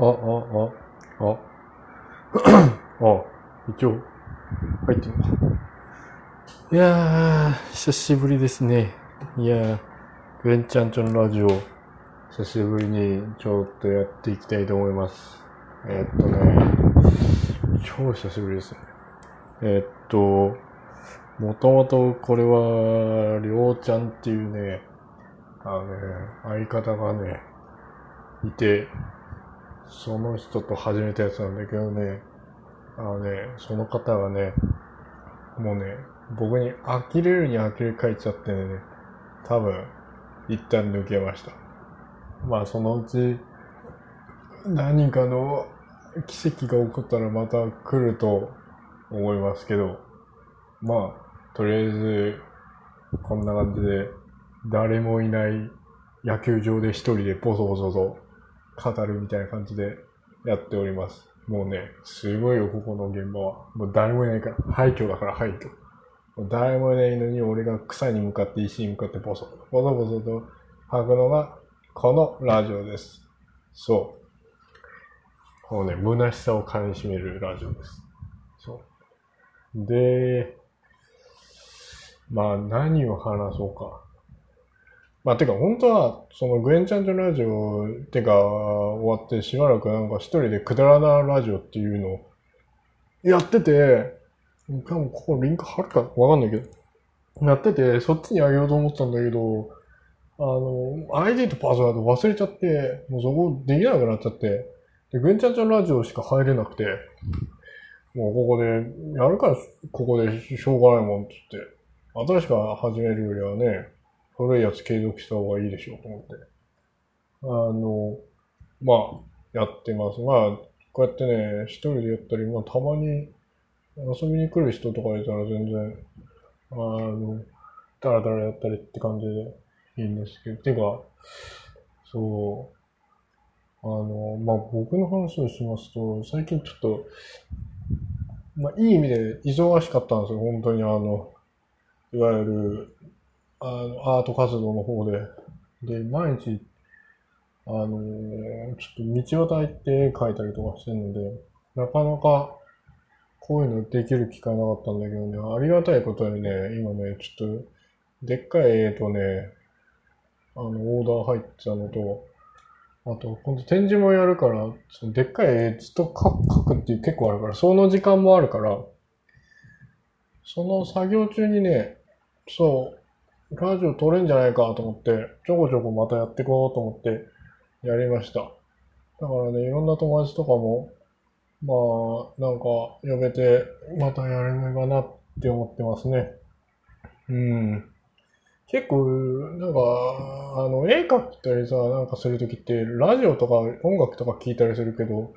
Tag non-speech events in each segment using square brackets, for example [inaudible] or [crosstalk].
あ、あ、あ、あ、[coughs] あ、一応、入ってるのか。いやー、久しぶりですね。いやー、グレンちゃんちょのラジオ、久しぶりにちょっとやっていきたいと思います。えーっとね、超久しぶりですね。えーっと、もともとこれは、りょうちゃんっていうね、あのね、相方がね、いて、その人と始めたやつなんだけどね、あのね、その方がね、もうね、僕に呆れるに呆れ返っちゃってね、多分、一旦抜けました。まあ、そのうち、何かの奇跡が起こったらまた来ると思いますけど、まあ、とりあえず、こんな感じで、誰もいない野球場で一人でボソボソと語るみたいな感じでやっております。もうね、すごいよ、ここの現場は。もう誰もいないから。廃墟だから廃墟。もう誰もいないのに俺が草に向かって石に向かってボソボソボソと吐くのがこのラジオです。そう。このね、虚しさを噛み締めるラジオです。そう。で、まあ何を話そうか。まあ、てか、本当は、その、グエンちゃんとラジオ、てか、終わってしばらくなんか一人でくだらなラジオっていうのをやってて、多分ここリンク貼るかわかんないけど、やってて、そっちにあげようと思ったんだけど、あの、ID とパスワード忘れちゃって、もうそこできなくなっちゃって、で、グエンちゃんちゃんラジオしか入れなくて、もうここで、やるからここでしょうがないもんって言って、新しく始めるよりはね、古いやつ継続した方がいいでしょうと思って。あの、まあ、やってます。まあ、こうやってね、一人でやったり、まあ、たまに遊びに来る人とかいたら全然、あの、ダラダラやったりって感じでいいんですけど、てか、そう、あの、まあ、僕の話をしますと、最近ちょっと、まあ、いい意味で忙しかったんですよ、本当にあの、いわゆる、あの、アート活動の方で。で、毎日、あのーちょっと道端行って絵描いたりとかしてるので、なかなかこういうのできる機会なかったんだけどね、ありがたいことにね、今ね、ちょっと、でっかい絵とね、あの、オーダー入ってたのと、あと、今度展示もやるから、そのでっかい絵ずっと描描くっていう結構あるから、その時間もあるから、その作業中にね、そう、ラジオ撮れんじゃないかと思って、ちょこちょこまたやっていこうと思ってやりました。だからね、いろんな友達とかも、まあ、なんか呼べて、またやれればなって思ってますね。うん。結構、なんか、あの、絵描いたりさ、なんかするときって、ラジオとか音楽とか聞いたりするけど、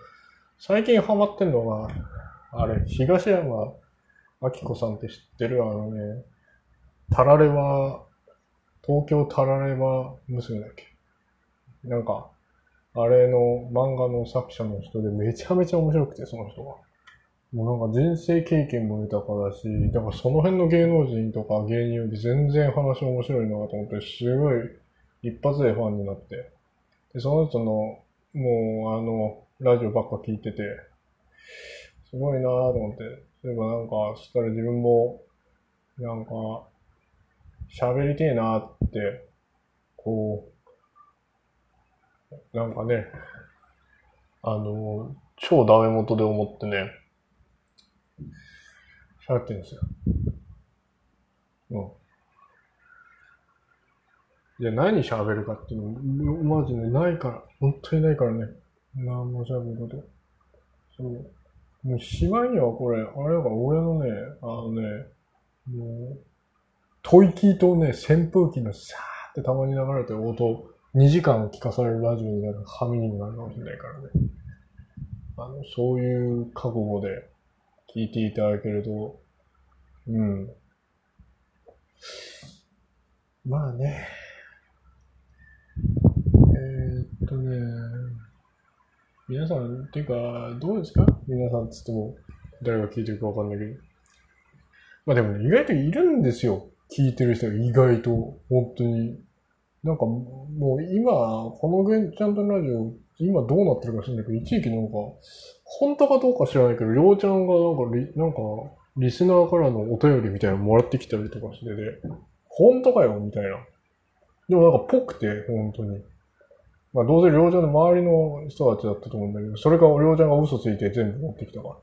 最近ハマってんのが、あれ、東山明子さんって知ってる？あのね、タラレバ、東京タラレバ娘だっけ？なんか、あれの漫画の作者の人でめちゃめちゃ面白くて、その人が。もうなんか人生経験も豊かだし、だからその辺の芸能人とか芸人より全然話面白いなと思って、すごい一発でファンになって。で、その人の、もうあの、ラジオばっか聞いてて、すごいなと思って。そういえばなんか、そしたら自分も、なんか、喋りてえなって、こう、なんかね、あの、超ダメ元で思ってね、喋ってるんですよ。うん。じゃあ何喋るかっていうの、マジでないから、本当にないからね。何も喋ること。そう。もうしまいにはこれ、あれだから俺のね、あのね、もう、吐息とね、扇風機のさーってたまに流れてる音、2時間聞かされるラジオになる、ハミになるかもしれないからね。あの、そういう覚悟で聞いていただけると、うん。まあね。えー、っとね、皆さん、っていうか、どうですか？皆さんつっても、誰が聞いてるかわかんないけど。まあでもね、意外といるんですよ。聞いてる人が意外と、本当に。なんか、もう今、このゲンちゃんとラジオ、今どうなってるか知らないけど、一時期なんか、本当かどうか知らないけど、りょうちゃんがなんかリ、なんか、リスナーからのお便りみたいなのもらってきたりとかしてて、本当かよみたいな。でもなんかぽくて、本当に。まあどうせりょうちゃんの周りの人たちだったと思うんだけど、それがりょうちゃんが嘘ついて全部持ってきたから。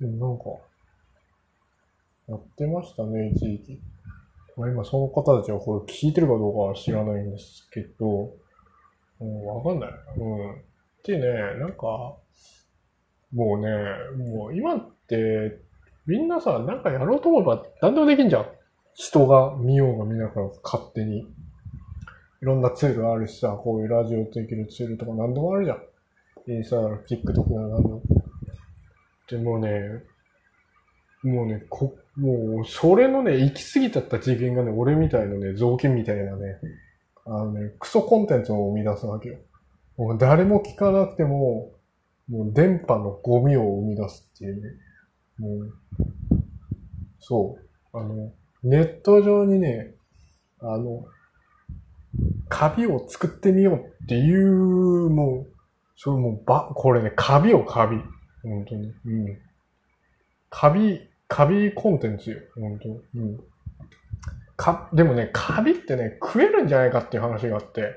でもなんか、やってましたね、一時期。まあ今その方たちはこれ聞いてるかどうかは知らないんですけど、うん、わかんない。うん。でね、なんか、もうね、もう今って、みんなさ、なんかやろうと思えば何でもできんじゃん。人が見ようが見ながら勝手に。いろんなツールあるしさ、こういうラジオできるツールとか何でもあるじゃん。インスタ、TikTok な何でも。でもね、もうね、こ、もう、それのね、行き過ぎちゃった次元がね、俺みたいなね、雑巾みたいなね、あのね、クソコンテンツを生み出すわけよ。もう誰も聞かなくても、もう電波のゴミを生み出すっていうね。もう、そう。あの、ネット上にね、あの、カビを作ってみようっていう、もう、それもう、ば、これね、カビをカビ。本当に。うん。カビ、カビコンテンツよ。本当に。うん。か、でもね、カビってね、食えるんじゃないかっていう話があって、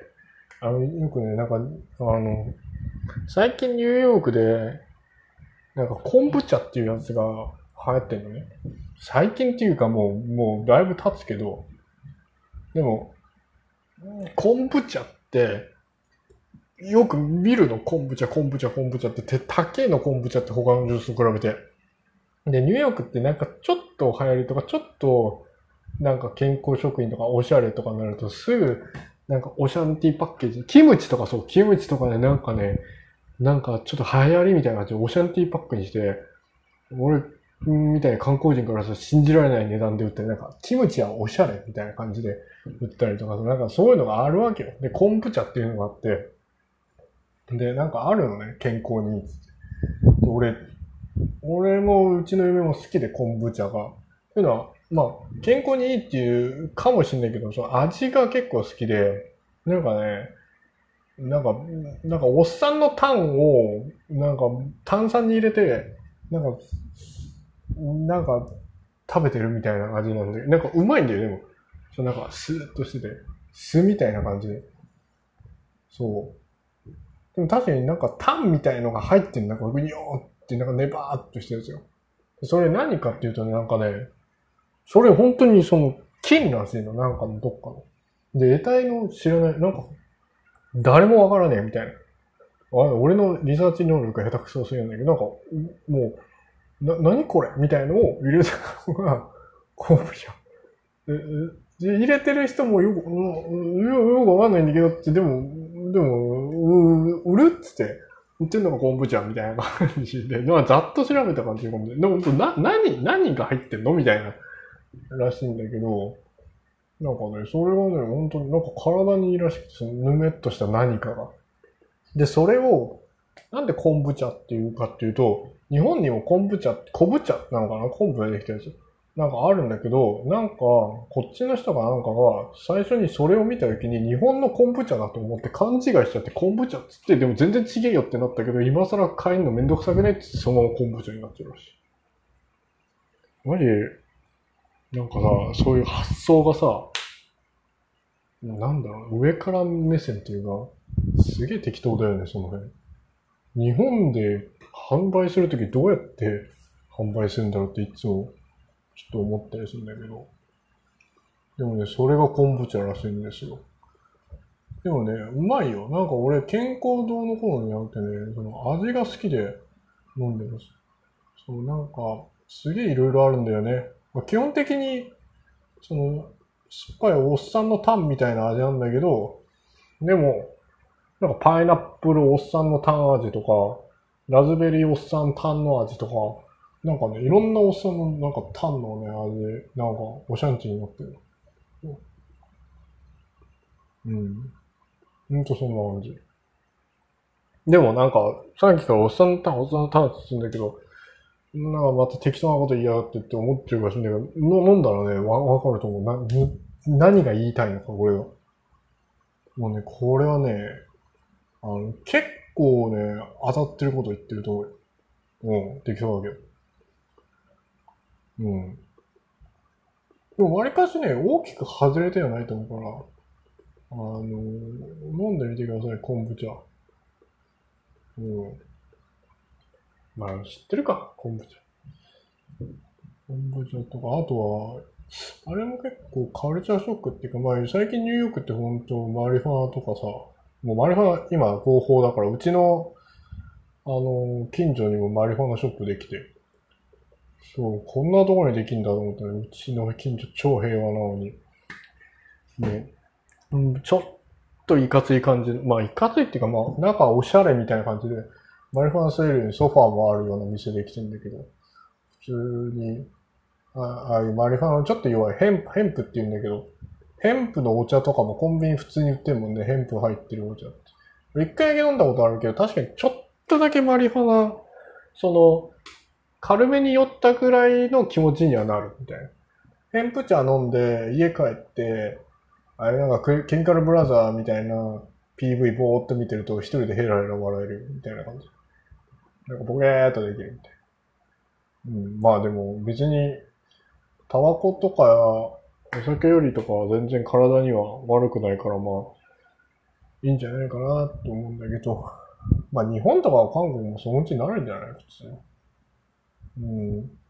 あの、よくね、なんか、あの、最近ニューヨークで、なんか昆布茶っていうやつが流行ってんのね。最近っていうかもう、もうだいぶ経つけど、でも、昆布茶って、よく見るの昆布茶、昆布茶、昆布茶って、高えの昆布茶って他のジュースと比べて。で、ニューヨークってなんかちょっと流行りとか、ちょっとなんか健康食品とかおしゃれとかになるとすぐなんかオシャンティパッケージ、キムチとかそう、キムチとかね、なんかね、なんかちょっと流行りみたいな感じでオシャンティパックにして、俺みたいな観光人からさ、信じられない値段で売ったり、なんか、キムチはおしゃれみたいな感じで売ったりとか、なんかそういうのがあるわけよ。で、昆布茶っていうのがあって、で、なんかあるのね、健康に。で、俺、俺もうちの嫁も好きで昆布茶が。というのは、まあ、健康にいいっていうかもしんないけど、その味が結構好きで、なんかね、なんか、なんかおっさんのタンを、なんか炭酸に入れて、なんか、なんか食べてるみたいな味なんで、なんかうまいんだよ、でも。そうなんかスーッとしてて、酢みたいな感じで。そう。でも確かになんかタンみたいのが入ってんなんかぐにょーっってなんかネバーっとしてるんですよ。それ何かっていうとね、なんかね、それ本当にその金らしいの、なんかのどっかの。で、得体の知らない、なんか、誰もわからねえみたいな。あ俺のリサーチ能力が下手くそすぎるんだけど、なんか、もう、な、何これみたいのを入れたのが、コープじゃん。で、入れてる人もよく、よくわかんないんだけどって、でも、でも、う売るっつって、言ってんのが昆布茶みたいな感じで、まあ、ざっと調べた感じで、でも、な、何、何が入ってんのみたいな。らしいんだけど、なんかね、それはね、本当になんか体にいいらしくて、そのぬめっとした何かが。で、それを、なんで昆布茶っていうかっていうと、日本にも昆布茶、昆布茶なのかな？昆布でできたやつ。なんかあるんだけど、なんか、こっちの人がなんかが、最初にそれを見た時に日本の昆布茶だと思って勘違いしちゃって昆布茶っつって、でも全然違えよってなったけど、今更買えるのめんどくさくねってそのまま昆布茶になっちゃうらしい。マジなんかさ、そういう発想がさ、なんだろう、上から目線っていうか、すげえ適当だよね、その辺。日本で販売するときどうやって販売するんだろうっていつもちょっと思ったりするんだけど。でもね、それが昆布茶らしいんですよ。でもね、うまいよ。なんか俺、健康堂の頃に会ってね、その味が好きで飲んでます。そう、なんか、すげえいろいろあるんだよね。まあ、基本的に、その、酸っぱいおっさんのタンみたいな味なんだけど、でも、なんかパイナップルおっさんのタン味とか、ラズベリーおっさんタンの味とか、なんかね、いろんなおっさんのなんかタンのね、味、なんかおシャンチになってる。うん。ほんとそんな感じ。でもなんか、さっきからおっさんのタン、おっさんのタンって言うんだけど、なんかまた適当なこと言いやがってって思ってるかもしれないけど、飲んだらね、わ、わかると思う。な、何が言いたいのか、これは。もうね、これはね、あの、結構ね、当たってること言ってると思う。うん、できそうだけど。うん。でも、わりかしね、大きく外れてはないと思うから、あの、飲んでみてください、昆布茶。うん。まあ、知ってるか、昆布茶。昆布茶とか、あとは、あれも結構カルチャーショックっていうか、まあ、最近ニューヨークって本当マリファナとかさ、もうマリファナ今合法だから、うちの、あの、近所にもマリファナショップできて、そう、こんなところにできんだと思ったら、うちの近所超平和なのに、ね、うん、ちょっといかつい感じ、まあいかついっていうか、まあ中おしゃれみたいな感じで、マリファナスエルにソファーもあるような店できてんだけど、普通に、ああいうマリファナのちょっと弱い、ヘンプ、ヘンプって言うんだけど、ヘンプのお茶とかもコンビニ普通に売ってるもんね、ヘンプ入ってるお茶って。一回だけ飲んだことあるけど、確かにちょっとだけマリファナ、その、軽めに酔ったくらいの気持ちにはなるみたいな。ヘンプ茶飲んで家帰って、あれなんかケミカルブラザーみたいな PV ぼーっと見てると一人でヘラヘラ笑えるみたいな感じ。なんかボケーっとできるみたいな。うん、まあでも別に、タバコとかお酒よりとかは全然体には悪くないからまあ、いいんじゃないかなと思うんだけど、まあ日本とか韓国もそのうちになるんじゃない？普通。うん。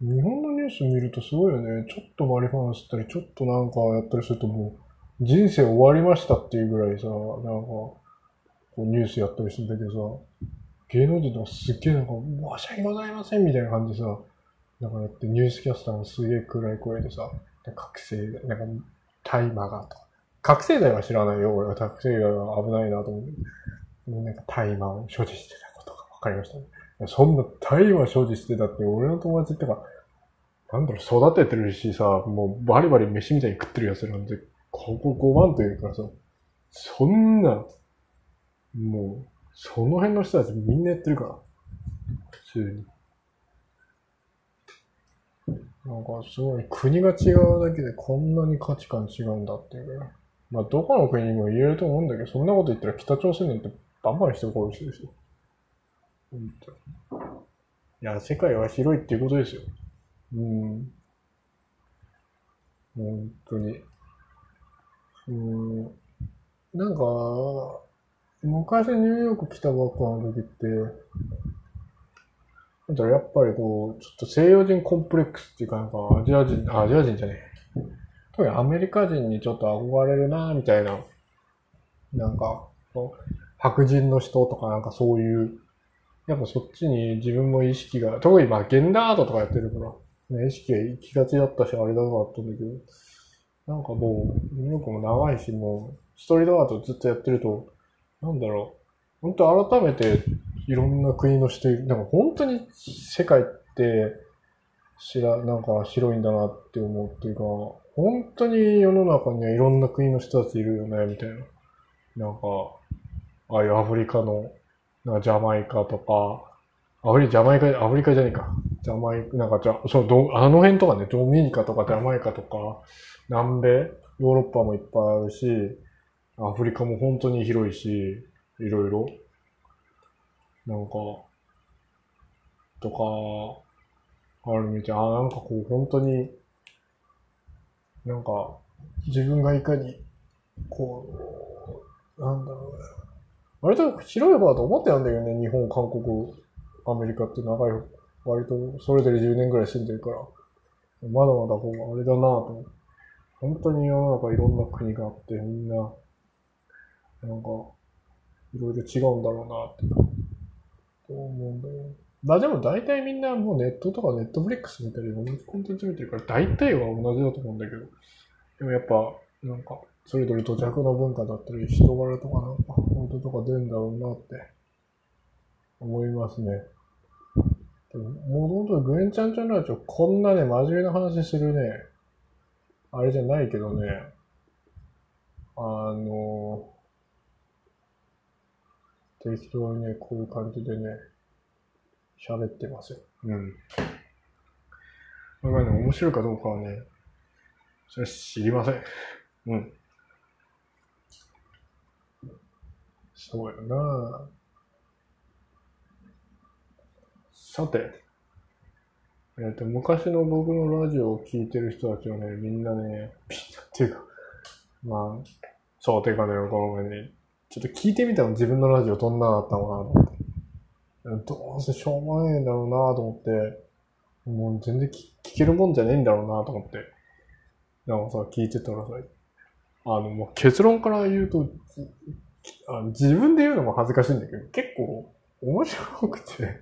日本のニュース見るとすごいよね。ちょっとマリファナ吸ったり、ちょっとなんかやったりするともう、人生終わりましたっていうぐらいさ、なんか、こうニュースやったりするんだけどさ、芸能人とかすっげえなんか、申し訳ございませんみたいな感じでさ、なんかやってニュースキャスターもすげえ暗い声でさ、覚醒剤、なんか、大麻がとか。覚醒剤は知らないよ。俺は覚醒剤は危ないなと思って。なんか大麻を所持してたことが分かりましたね。そんな大麻所持してたって、俺の友達ってか、なんだろう、育ててるしさ、もうバリバリ飯みたいに食ってるやつなんて、ここ5万というかさ、そんな、もう、その辺の人たちみんなやってるから。普通に。なんかすごい、国が違うだけでこんなに価値観違うんだっていう。まあ、どこの国にも言えると思うんだけど、そんなこと言ったら北朝鮮なんてバンバン人殺してるし。本当いや、世界は広いっていうことですよ。うん。本当に。うん。なんか、昔ニューヨーク来たばっかの時って、なんだろ、やっぱりこう、ちょっと西洋人コンプレックスっていうか、なんかアジア人、アジア人じゃねえ。特にアメリカ人にちょっと憧れるな、みたいな。なんか、白人の人とかなんかそういう、やっぱそっちに自分も意識が、特にまあ、現代アートとかやってるから、ね、意識が行きがちだったし、あれだなかったんだけど、なんかもう、ニューヨークも長いし、もう、ストリートアートずっとやってると、なんだろう、本当改めていろんな国の人、なんか本当に世界って、知ら、なんか広いんだなって思うっていうか、本当に世の中にはいろんな国の人たちいるよね、みたいな。なんか、ああいうアフリカの、なんかジャマイカとか、アフリジャマイカ、アフリカじゃねえか。ジャマイカ、なんかじゃ、そう、どあの辺とかね、ドミニカとかジャマイカとか、南米、ヨーロッパもいっぱいあるし、アフリカも本当に広いし、いろいろ。なんか、とか、あるみたい。あ、なんかこう、本当に、なんか、自分がいかに、こう、なんだろう。割と広い方だと思ってたんだけどね、日本、韓国、アメリカって長い、割とそれぞれ10年ぐらい住んでるから、まだまだこう、あれだなぁと。本当に世の中いろんな国があって、みんな、なんか、いろいろ違うんだろうなって、と思うんだよ。まあでも大体みんなもうネットとかネットフリックス見たり、同じコンテンツ見てるから、大体は同じだと思うんだけど、でもやっぱ、なんか、それぞれ土着の文化だったり、人柄とかなんか、本当とか出るんだろうなって、思いますね。でも、もともとグエンちゃんちゃんラジオ、こんなね、真面目な話するね、あれじゃないけどね、あの、適当にね、こういう感じでね、喋ってますよ。うん。これがね、面白いかどうかはね、それは知りません。うん。そうやなさて、えっ、と、昔の僕のラジオを聴いてる人たちはね、みんなね、[laughs] みんなっていうか、まあ、そう、てかね、この前ね、ちょっと聞いてみたの自分のラジオどんなだったのかなと思って。どうせしょうもないんだろうなと思って、もう全然聞けるもんじゃねえんだろうなと思って。なんかさ、聞いてたらさ、あの、もう結論から言うと、あ自分で言うのも恥ずかしいんだけど、結構面白くて、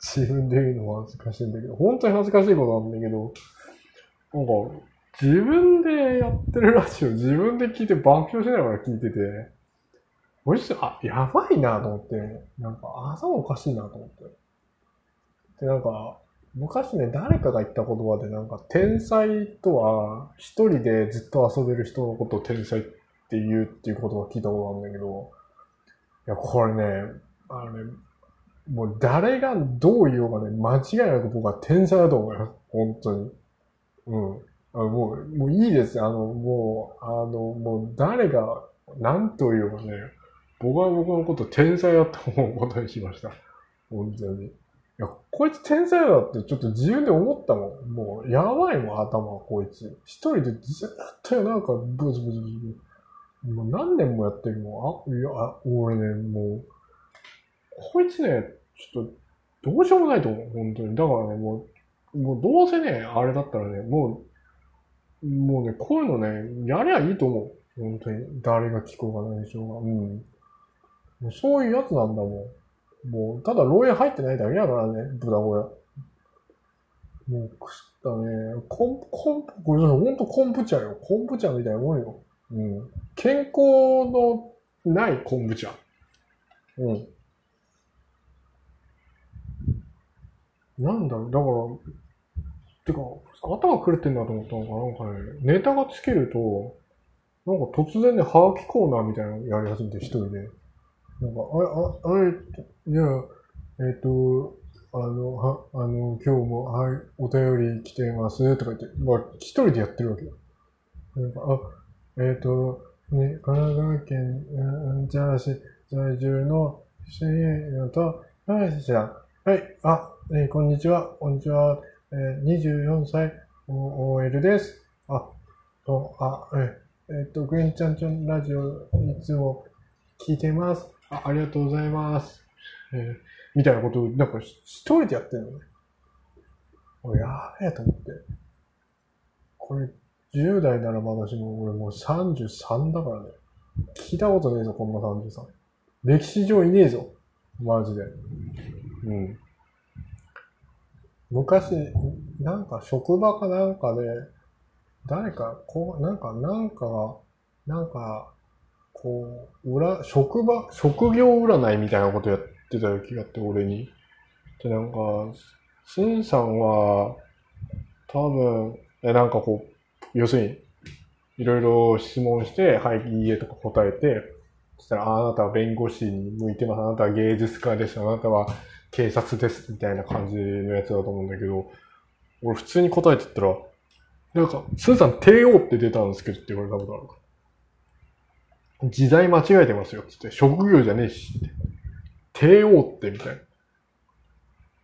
自分で言うのも恥ずかしいんだけど、本当に恥ずかしいことなんだけど、なんか、自分でやってるラジオ自分で聞いて爆笑しながら聞いてて、こいつ、あ、やばいなと思って、なんか頭おかしいなと思って。で、なんか、昔ね、誰かが言った言葉で、なんか、天才とは、一人でずっと遊べる人のことを天才ってって言うっていう言葉聞いたことあるんだけど、いや、これね、あのね、もう誰がどう言おうがね、間違いなく僕は天才だと思います。本当に。うん。あもう、もういいです。あの、もう、あの、もう誰が何と言おうかね、僕は僕のこと天才だと思うことにしました。本当に。いや、こいつ天才だってちょっと自分で思ったもん。もう、やばいもん、頭、こいつ。一人でずっとなんか、ブツブツブツ。もう何年もやってるもん。あ、いや、俺ね、もう、こいつね、ちょっと、どうしようもないと思う。本当に。だからね、もう、もうどうせね、あれだったらね、もう、もうね、こういうのね、やりゃいいと思う。本当に。誰が聞こうがないでしょうが。うん。もうそういうやつなんだもん。もう、ただ牢屋入ってないだけやからね、豚小屋。もう、くすったね。コン、コン、これほんと昆布茶よ。昆布茶みたいなもんよ。うん。健康のない昆布茶。うん。なんだろう、だから、てか、頭狂ってんだと思ったのかななんかね、ネタがつけると、なんか突然ね、ハガキコーナーみたいなのやり始めて、一人で。なんか、あ、あ、あれ、じゃあ、えっ、ー、と、あの、は、あの、今日も、はい、お便り来てますとか言って、まあ、一人でやってるわけよ。なんか、あ、えっ、ー、と、ね、神奈川県、うん、じゃあし、在住の、しのと、はい、じゃあ、はい、あ、えー、こんにちは、こんにちは、えー、24歳、OL です。あ、と、あ、えー、えっと、グリーンちゃんちゃんラジオ、いつも聞いてます。あありがとうございます。えー、みたいなことを、なんか一人でやってんのね。俺、やべえと思って。これ、10代ならまだしも、俺もう33だからね。聞いたことねえぞ、こんな33。歴史上いねえぞ。マジで。うん。昔、なんか職場かなんかで、誰か、こう、なんか、なんかが、なんか、こう、裏、職場、職業占いみたいなことやってた気があって、俺に。で、なんか、スンさんは、多分、え、なんかこう、要するに、いろいろ質問して、はい、いいえとか答えて、そしたら、あなたは弁護士に向いてます。あなたは芸術家です。あなたは警察です。みたいな感じのやつだと思うんだけど、俺普通に答えてったら、なんか、スンさん帝王って出たんですけどって言われたことあるか時代間違えてますよ、つって。職業じゃねえし、って。帝王ってみたいな。い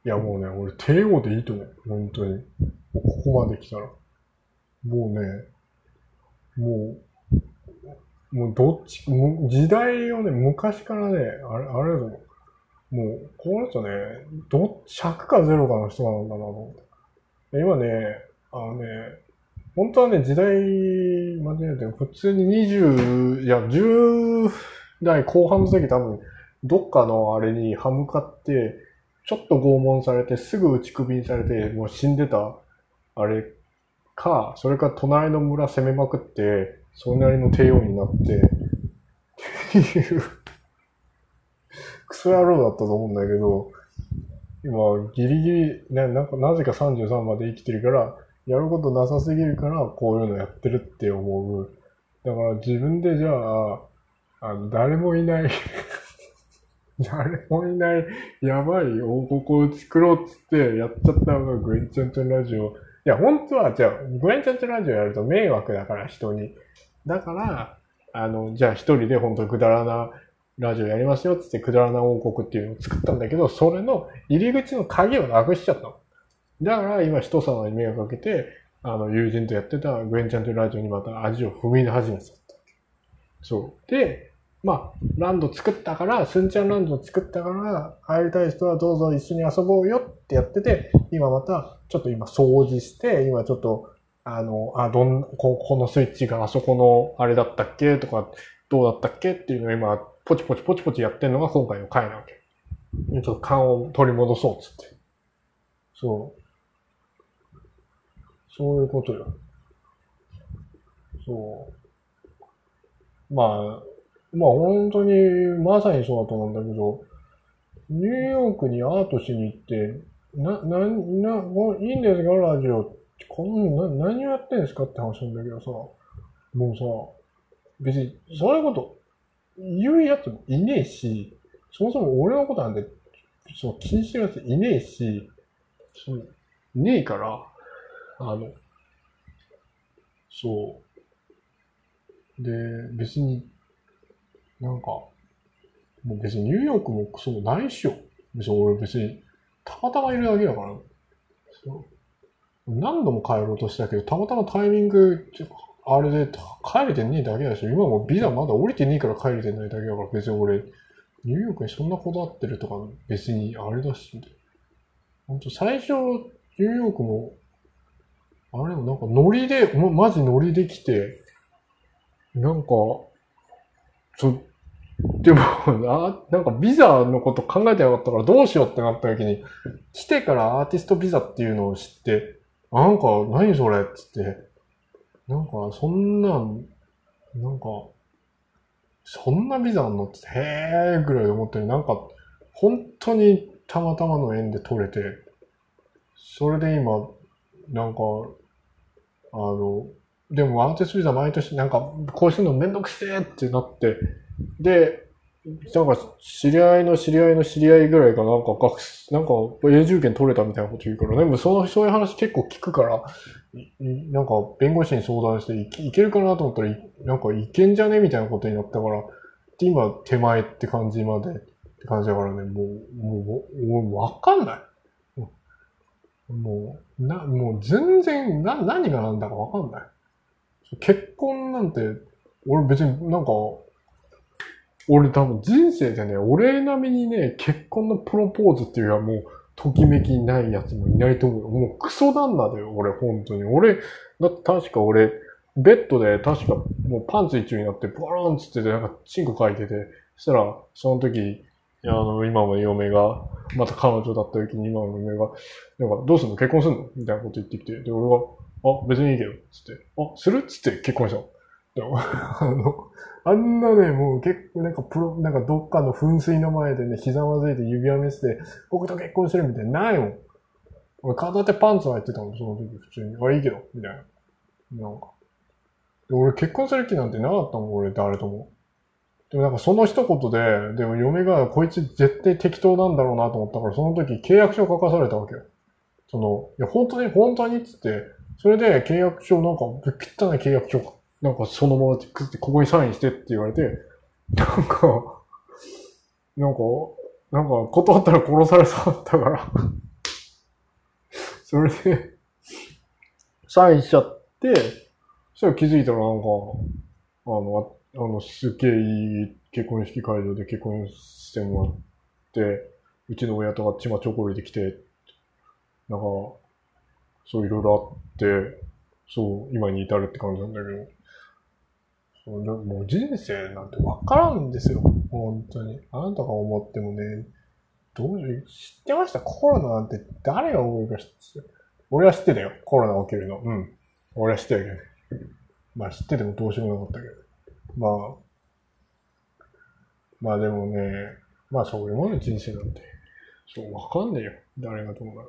や、もうね、俺、帝王でいいと思う。本当に。ここまで来たら。もうね、もう、もうどっち、もう時代をね、昔からね、あれ、あれだと思う。もう、この人ね、ど、100か0かの人なんだなと思って。今ね、あのね、本当はね、時代間違えて、普通に20、いや、10代後半の時多分、どっかのあれに歯向かって、ちょっと拷問されて、すぐ打ち首にされて、もう死んでた、あれか、それか隣の村攻めまくって、それなりの帝王になって、っていうクソ野郎だったと思うんだけど、今、ギリギリ、な、なんか、なぜか33まで生きてるから、やることなさすぎるから、こういうのやってるって思う。だから自分でじゃあ、あの、誰もいない [laughs] 誰もいない、やばい王国を作ろうっつってやっちゃったのがグエンチャンチャンラジオ。いや、本当は、じゃあ、グエンチャンチャンラジオやると迷惑だから、人に。だから、あの、じゃあ一人で本当くだらなラジオやりますよっつってくだらな王国っていうのを作ったんだけど、それの入り口の鍵をなくしちゃったの。だから今人様に迷惑かけて、あの、友人とやってたグエンちゃんというラジオにまた味を踏み出始めちゃった。そう。で、まあ、ランド作ったから、スンちゃんランド作ったから、入りたい人はどうぞ一緒に遊ぼうよってやってて、今また、ちょっと今掃除して、今ちょっと、あの、あ、どん、ここのスイッチがあそこのあれだったっけ？とか、どうだったっけ？っていうのを今、ポチポチポチポチやってるのが今回の回なわけ。ちょっと勘を取り戻そうっつって。そう。そういうことよ。そう。まあ、まあ本当に、まさにそうだと思うんだけど、ニューヨークにアートしに行って、な、な、な、いいんですかラジオ。この、な、何をやってんですかって話なんだけどさ、もうさ、別に、そういうこと言うやつもいねえし、そもそも俺のことなんて、そう、気にしてるやついねえし、そう、ねえから、あの、そう。で、別に、なんか、もう別にニューヨークもクソもないっしょ。別に俺別に、たまたまいるだけだから。何度も帰ろうとしたけど、たまたまタイミング、あれで帰れてねえだけだし、今もビザまだ降りてねえから帰れてないだけだから、別に俺、ニューヨークにそんなこだわってるとか、別にあれだし、ほんと最初、ニューヨークも、あれもなんかノリで、マジノリで来て、なんか、ちでも、[laughs] な、なんかビザのこと考えてなかったからどうしようってなった時に、来てからアーティストビザっていうのを知って、なんか、何それっつって、なんか、そんな、なんか、そんなビザあんのって、へーぐらい思って、なんか、本当にたまたまの縁で取れて、それで今、なんか、あの、でもアーテストビザ毎年なんか、こうするのめんどくせえってなって、で、なんか、知り合いの知り合いの知り合いぐらいがなんか学、なんか永住権取れたみたいなこと言うからね、もうその、そういう話結構聞くから、なんか弁護士に相談していいけるかなと思ったら、なんかいけんじゃねみたいなことになったから、で、今手前って感じまでって感じだからね、もう、もう、もうわかんない。もう、な、もう全然、な、何が何だかわかんない。結婚なんて、俺別になんか、俺多分人生でね、俺並みにね、結婚のプロポーズっていうのはもう、ときめきないやつもいないと思うよ。もうクソ旦那だよ、俺、本当に。俺、だって確か俺、ベッドで確かもうパンツ一丁になって、ボロンつってて、なんかチンコ書いてて、そしたら、その時、あの、今の嫁が、また彼女だった時に今の嫁が、なんか、どうすんの？結婚すんの？みたいなこと言ってきて、で、俺が、あ、別にいいけど、つって、あ、する？つって結婚した。[laughs] あの、あんなね、もう結構なんかプロ、なんかどっかの噴水の前でね、ひざまずいて指輪見せて、僕と結婚してるみたいな、ないもん。俺片手パンツ履いてたもん、その時普通に。あ、いいけど、みたいな。なんか。で俺結婚する気なんてなかったもん、俺誰とも。でもなんかその一言で、でも嫁がこいつ絶対適当なんだろうなと思ったから、その時契約書書かされたわけよ。その、いや、本当に、本当に？っつって、それで契約書、なんか、ぶっ汚い契約書なんかそのままってここにサインしてって言われて、なんか、なんか、なんか断ったら殺されそうだったから。[laughs] それで、サインしちゃって、そしたら気づいたらなんか、あの、あの、すげえいい結婚式会場で結婚してもらって、うちの親とかちまちょこりできて、なんか、そういろいろあって、そう、今に至るって感じなんだけど、もう人生なんてわからんですよ。本当に。あなたが思ってもね、どういう、知ってました？コロナなんて誰が思いか知って俺は知ってたよ。コロナ起きるの。うん。俺は知ってたけど。まあ知っててもどうしようもなかったけど。まあ、まあでもね、まあそういうもの人生なんて。そう、わかんねえよ。誰がどうなる。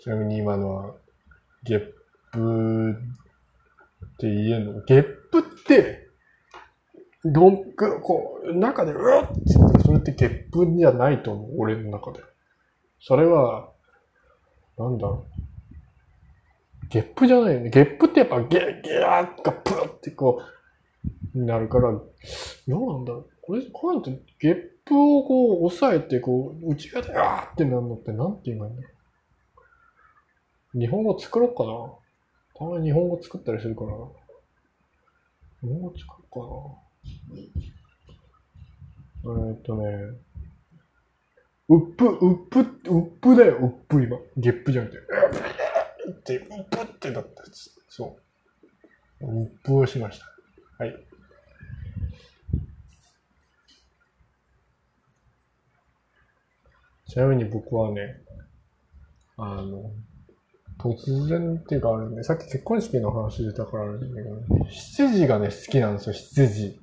ちなみに今のは、ゲップって言えんの？ゲップって、どんく、こう、中でうわって言って、それってゲップじゃないと思う。俺の中で。それは、なんだろう。ゲップじゃないよね。ゲップってやっぱゲッ、ゲーがプーってこう、なるから、どうなんだろう。これ、こうやってゲップをこう押さえて、こう、内側であーってなるのってなんて言うんだろう。日本語作ろうかな。たまに日本語作ったりするから。日本語作ろうかな。えー、っとね、うっぷ、うっぷ、うっぷだよ、うっぷ今。ゲップじゃなくて。って、うっぷってなったやつ。そう。うっぷをしました。はい。ちなみに僕はね、あの、突然っていうかあれね、さっき結婚式の話出たからあれだけど、ね、羊がね、好きなんですよ、羊。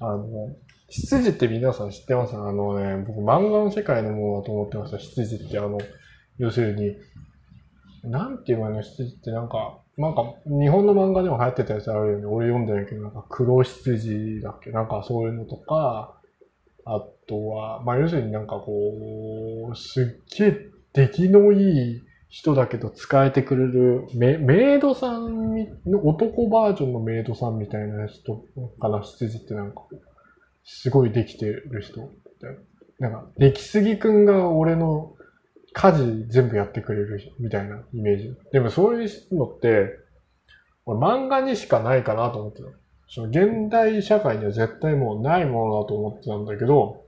あの、羊って皆さん知ってます？あのね、僕漫画の世界のものだと思ってました、羊って。あの、要するに、なんていうの？羊ってなんか、なんか、日本の漫画でも流行ってたやつあるよね。俺読んでないけど、なんか黒羊だっけ？なんかそういうのとか、あとは、まあ要するになんかこう、すっげえ出来のいい人だけど使えてくれるメメイドさんの男バージョンのメイドさんみたいな人かな、羊ってなんか、すごいできてる人。なんか、出来すぎくんが俺の家事全部やってくれるみたいなイメージ。でもそういうのって、俺漫画にしかないかなと思ってた。その現代社会には絶対もうないものだと思ってたんだけど、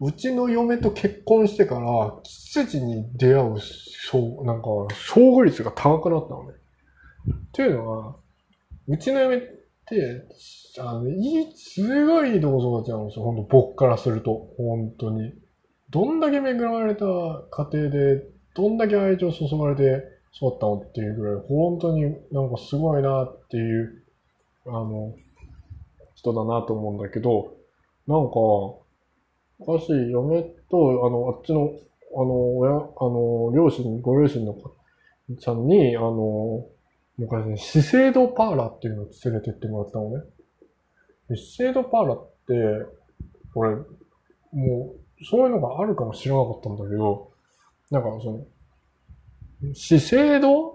うちの嫁と結婚してから、羊に出会う、そう、なんか、遭遇率が高くなったのね。っていうのは、うちの嫁って、あの、いい、すごいいいとこ育ちなんですよ。ほんと僕からすると。本当に。どんだけ恵まれた家庭で、どんだけ愛情注がれて育ったのっていうぐらい、本当になんかすごいなっていう、あの、人だなと思うんだけど、なんか、昔、嫁と、あの、あっちの、あの、親、あの、両親、ご両親のちゃんに、あの、昔ね、資生堂パーラっていうのを連れてってもらったのね。資生堂パーラって、俺、もう、そういうのがあるかもしれなかったんだけど、なんかその、資生堂っ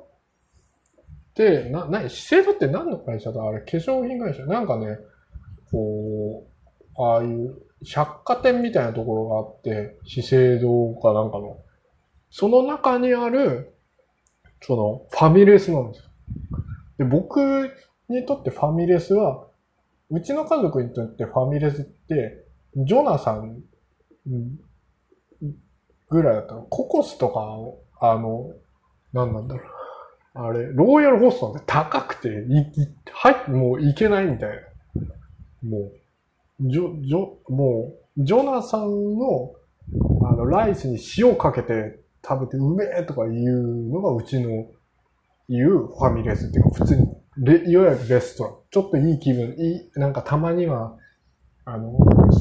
て、な、な、資生堂って何の会社だ？あれ、化粧品会社？なんかね、こう、ああいう百貨店みたいなところがあって、資生堂かなんかの。その中にある、その、ファミレスなんですよ。で、僕にとってファミレスは、うちの家族にとってファミレスって、ジョナサンぐらいだったの。ココスとか、あの、何なんだろう。あれ、ローヤルホストなんて高くて、い、い、はい、もういけないみたいな。もう、ジョ、ジョ、もう、ジョナサンの、あの、ライスに塩かけて食べてうめえとか言うのがうちの言うファミレスっていうか、普通に、レ、いわゆるレストラン。ちょっといい気分、いい、なんかたまには、あの、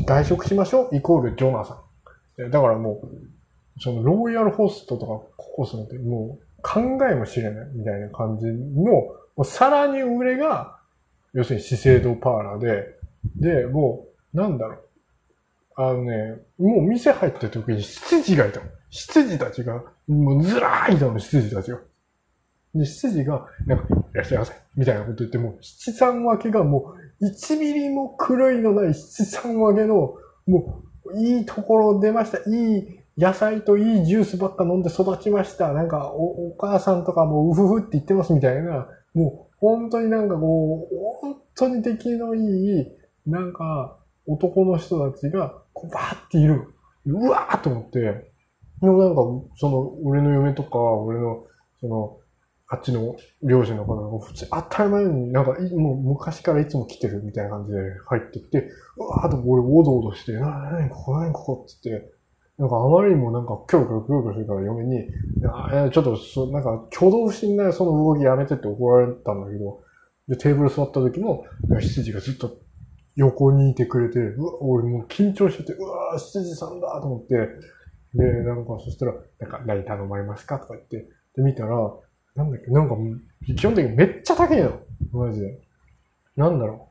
外食しましょうイコールジョナサン。だからもう、そのローヤルホストとかココスなんてもう考えもしれないみたいな感じの、もうさらに上が、要するに資生堂パーラーで、で、もう、なんだろう。あのね、もう店入った時に羊がいたの。羊たちが、もうずらーいたの、羊たちが。で、羊が、なんか、いらっしゃいませ、みたいなこと言っても、七三分けがもう、1ミリも狂いのない七三分けの、もう、いいところ出ました。いい野菜といいジュースばっか飲んで育ちました。なんかお、お母さんとかもうふふって言ってますみたいな、もう、本当になんかこう、本当に出来のいい、なんか、男の人たちが、こう、バーっている。うわーと思って、でもなんか、その、俺の嫁とか、俺の、その、あっちの両親の方が、普通、当たり前に、なんか、もう昔からいつも来てるみたいな感じで入ってきて、うわーと俺、おどおどして、な、なにここ、なにここって。言って、なんかあまりにもなんか、キョロキョロキョロキョロするから嫁に、あちょっとそ、なんか、挙動不審なその動きやめてって怒られたんだけど、で、テーブル座った時も、羊がずっと横にいてくれて、うわ、俺もう緊張してて、うわー、羊さんだと思って、で、なんか、そしたら、なんか、何頼まれますかとか言って、で、見たら、なんだっけ、なんか、基本的にめっちゃ高いの。マジで。なんだろ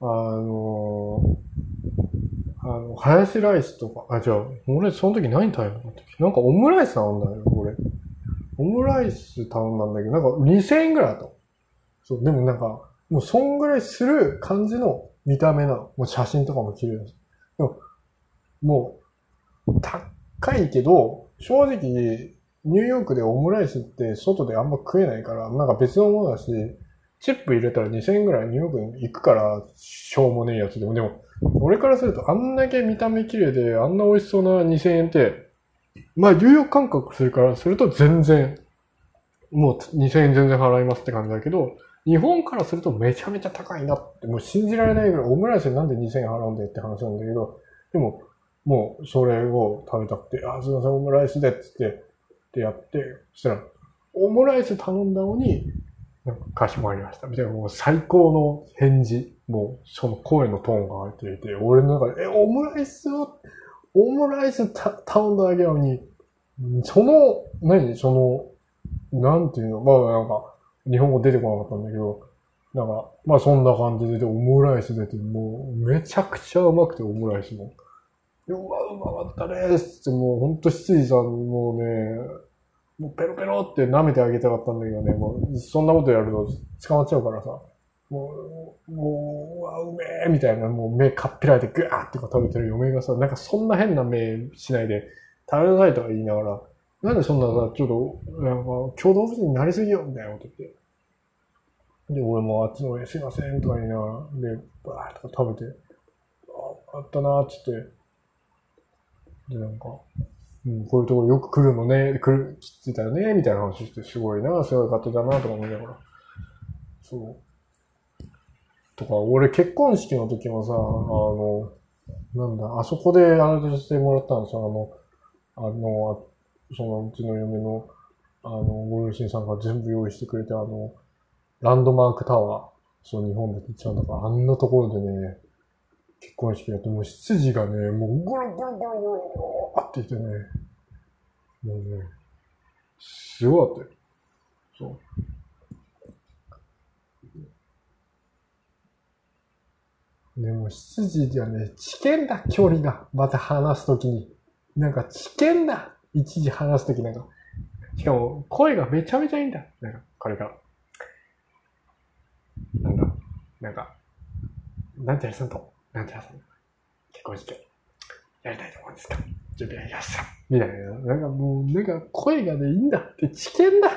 うあのーあの、ハヤシライスとか、あ、じゃあ、俺その時何頼んだっけなんかオムライス頼んだよ、俺。オムライス頼んだんだけど、なんか2000円ぐらいだった。そう、でもなんか、もうそんぐらいする感じの見た目なの。もう写真とかも綺麗だし。でも、もう、高いけど、正直、ニューヨークでオムライスって外であんま食えないから、なんか別のものだし、チップ入れたら2000円ぐらいニューヨークに行くから、しょうもねえやつでも。でも、俺からするとあんだけ見た目綺麗で、あんな美味しそうな2000円って、まあ、有力感覚するからすると全然、もう2000円全然払いますって感じだけど、日本からするとめちゃめちゃ高いなって、もう信じられないぐらい、オムライスなんで2000円払うんだよって話なんだけど、でも、もうそれを食べたくて、あ、すいません、オムライスでって言って、ってやって、そしたら、オムライス頼んだのに、なんかかしこまりました。みたいな、もう最高の返事。もう、その声のトーンが入っていて、俺の中で、え、オムライスを、オムライスた頼んだだけなのに、その、何その、なんていうのまあなんか、日本語出てこなかったんだけど、なんか、まあそんな感じで、オムライス出て、もう、めちゃくちゃうまくて、オムライスも。うわ、うまかったですって、もうほんと七時さん、もうね、もうペロペロって舐めてあげたかったんだけどね、もう、そんなことやると捕まっちゃうからさ、もう、もう、うわ、うめえみたいな、もう目かっぴらいてグワーってか食べてる嫁がさ、なんかそんな変な目しないで、食べなさいとか言いながら、なんでそんなさ、ちょっと、なんか、共同物になりすぎよみたいなこと言って。で、俺もあっちの上すいませんとか言いながら、で、バーとか食べて、あ、あったなーっつって、で、なんか、うん、こういうところよく来るのね、来る、来てたよね、みたいな話して、すごいな、すごい方だな、とか思いながら。そう。とか、俺結婚式の時もさ、あの、なんだ、あそこであれしてもらったんですよ、あの、あの、そのうちの嫁の、あの、ご両親さんが全部用意してくれて、あの、ランドマークタワー、そう日本で一番だから、あんなところでね、結婚式やって、もう執事がね、もうゴロゴロゴロゴロって言ってね、もうね、すごかったよ。そう。でも、執事ではね、危険だ、距離が。また話すときに。なんか、危険だ。一時話すときなんか。しかも、声がめちゃめちゃいいんだ。なんか、これから。なんだ、なんか、なんてやさんと、なんてやさん。結婚式やりたいと思うんですか準備はいました。みたいな。なんかもう、なんか声がね、いいんだって、知見だ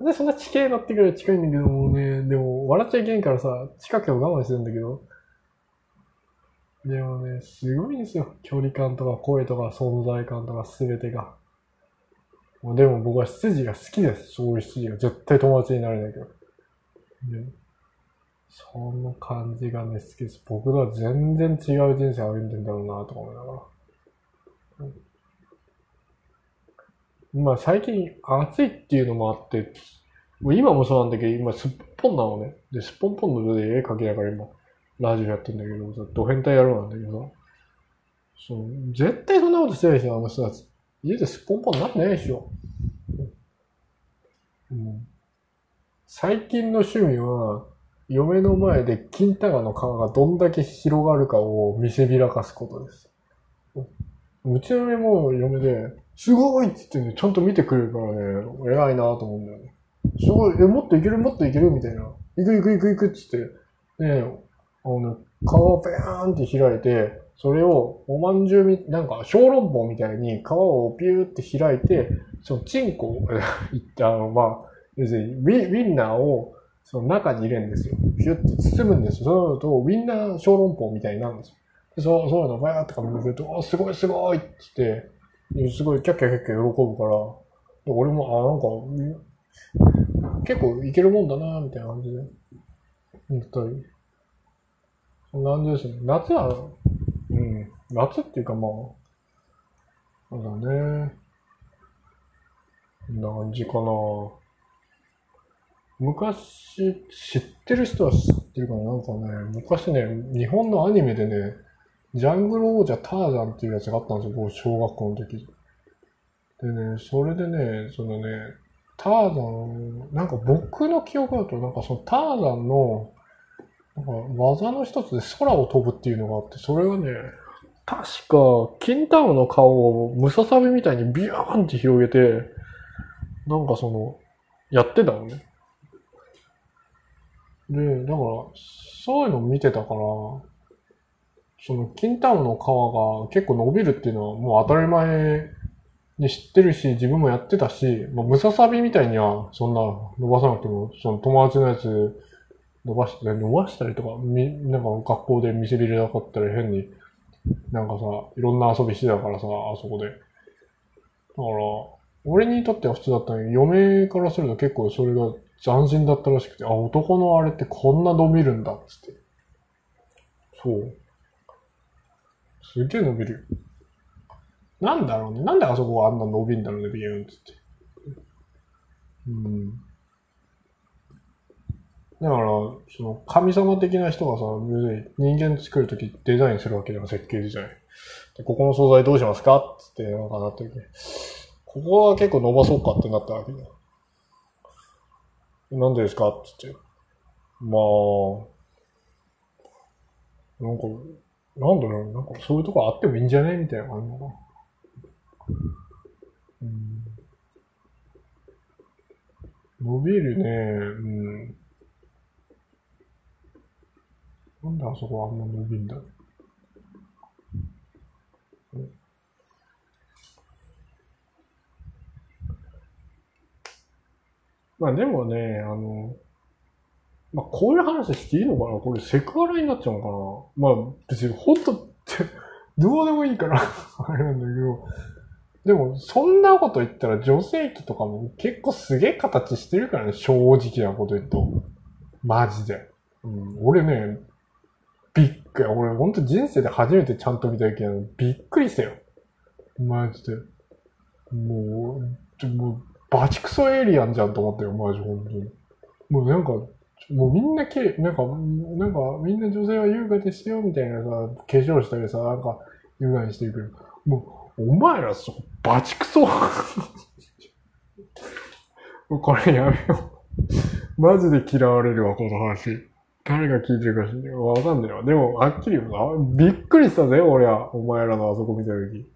なんでそんな地形乗ってくる近いんだけどもね、でも笑っちゃいけんからさ、近くでも我慢してるんだけど。でもね、すごいんですよ。距離感とか声とか存在感とか全てが。でも僕は羊が好きです。そういう羊が。絶対友達になれないけど。その感じがね、好きです。僕とは全然違う人生歩んでんだろうなとか思いながら。まあ最近暑いっていうのもあって、もう今もそうなんだけど、今すっぽんなのね。で、すっぽんぽんの上で絵描きながら今、ラジオやってんだけど、さ、ド変態野郎なんだけどさ。そう、絶対そんなことしてないでしょ、あの人たち。家ですっぽんぽんなってないでしょ。うん、最近の趣味は、嫁の前で金玉の皮がどんだけ広がるかを見せびらかすことです。うちの嫁も嫁で、すごいって言ってね、ちゃんと見てくれるからね、偉いなと思うんだよね。すごい、え、もっといけるもっといけるみたいな。行く行く行く行くって言って、ね、あの、ね皮をペーンって開いて、それをおまんじゅうみ、なんか小籠包みたいに皮をピューって開いて、そのチンコ、[laughs] いって、あの、まあ、要するにウィンナーをその中に入れるんですよ。ピュッて包むんですよ。そうなると、ウィンナー小籠包みたいになるんですよ。でそうそういうのバーってか見ると、あ、すごいすごいって言って、すごいキャッキャキャッキャ喜ぶから、俺も、あ、なんか、結構いけるもんだな、みたいな感じで、思ったり。そんな感じですね。夏は、うん、夏っていうかまあ、そうだね。こんな感じかな。昔、知ってる人は知ってるかな？なんかね、昔ね、日本のアニメでね、ジャングル王者ターザンっていうやつがあったんですよ、僕、小学校の時。でね、それでね、そのね、ターザン、なんか僕の記憶だと、なんかそのターザンの、なんか技の一つで空を飛ぶっていうのがあって、それがね、確か、キンタムの顔をムササビみたいにビューンって広げて、なんかその、やってたのね。で、だから、そういうの見てたから、その、キンタムの皮が結構伸びるっていうのはもう当たり前に知ってるし、自分もやってたし、まあ、ムササビみたいにはそんな伸ばさなくても、その友達のやつ伸ばして、伸ばしたりとか、み、なんか学校で見せびれなかったり変に、なんかさ、いろんな遊びしてたからさ、あそこで。だから、俺にとっては普通だったのに、嫁からすると結構それが斬新だったらしくて、あ、男のあれってこんな伸びるんだっ、つって。そう。すげえ伸びるよ。なんだろうね。なんであそこがあんな伸びんだろうね、ビューンつって。うん。だから、その、神様的な人がさ、別に人間作るときデザインするわけでも設計じゃない。で、ここの素材どうしますかつって、なんかなった時ここは結構伸ばそうかってなったわけだ。なんでですか？つって。まあ、なんか、なんだろう、なんかそういうとこあってもいいんじゃね？みたいな感じかな。うん、伸びるね、うん。なんであそこあんな伸びんだろう。まあでもね、あの、まあこういう話していいのかな？これセクハラになっちゃうのかな？まあ別に本当って、どうでもいいから、[laughs] あれなんだけど、でもそんなこと言ったら女性器とかも結構すげえ形してるからね、正直なこと言うと。マジで。うん、俺ね、びっくり。俺ほんと人生で初めてちゃんと見たけど、びっくりしたよ。マジで。もう、もう、バチクソエイリアンじゃんと思ったよ、マジ本当に。もうなんか、もうみんなきれい、なんか、なんかみんな女性は優雅ですよ、みたいなさ、化粧したりさ、なんか優雅にしてるけど、もう、お前らそ、バチクソ [laughs] これやめよう。マジで嫌われるわ、この話。誰が聞いてるか知んないわかんないわ。でも、はっきり言うな。びっくりしたぜ、俺は。お前らのあそこ見たとき。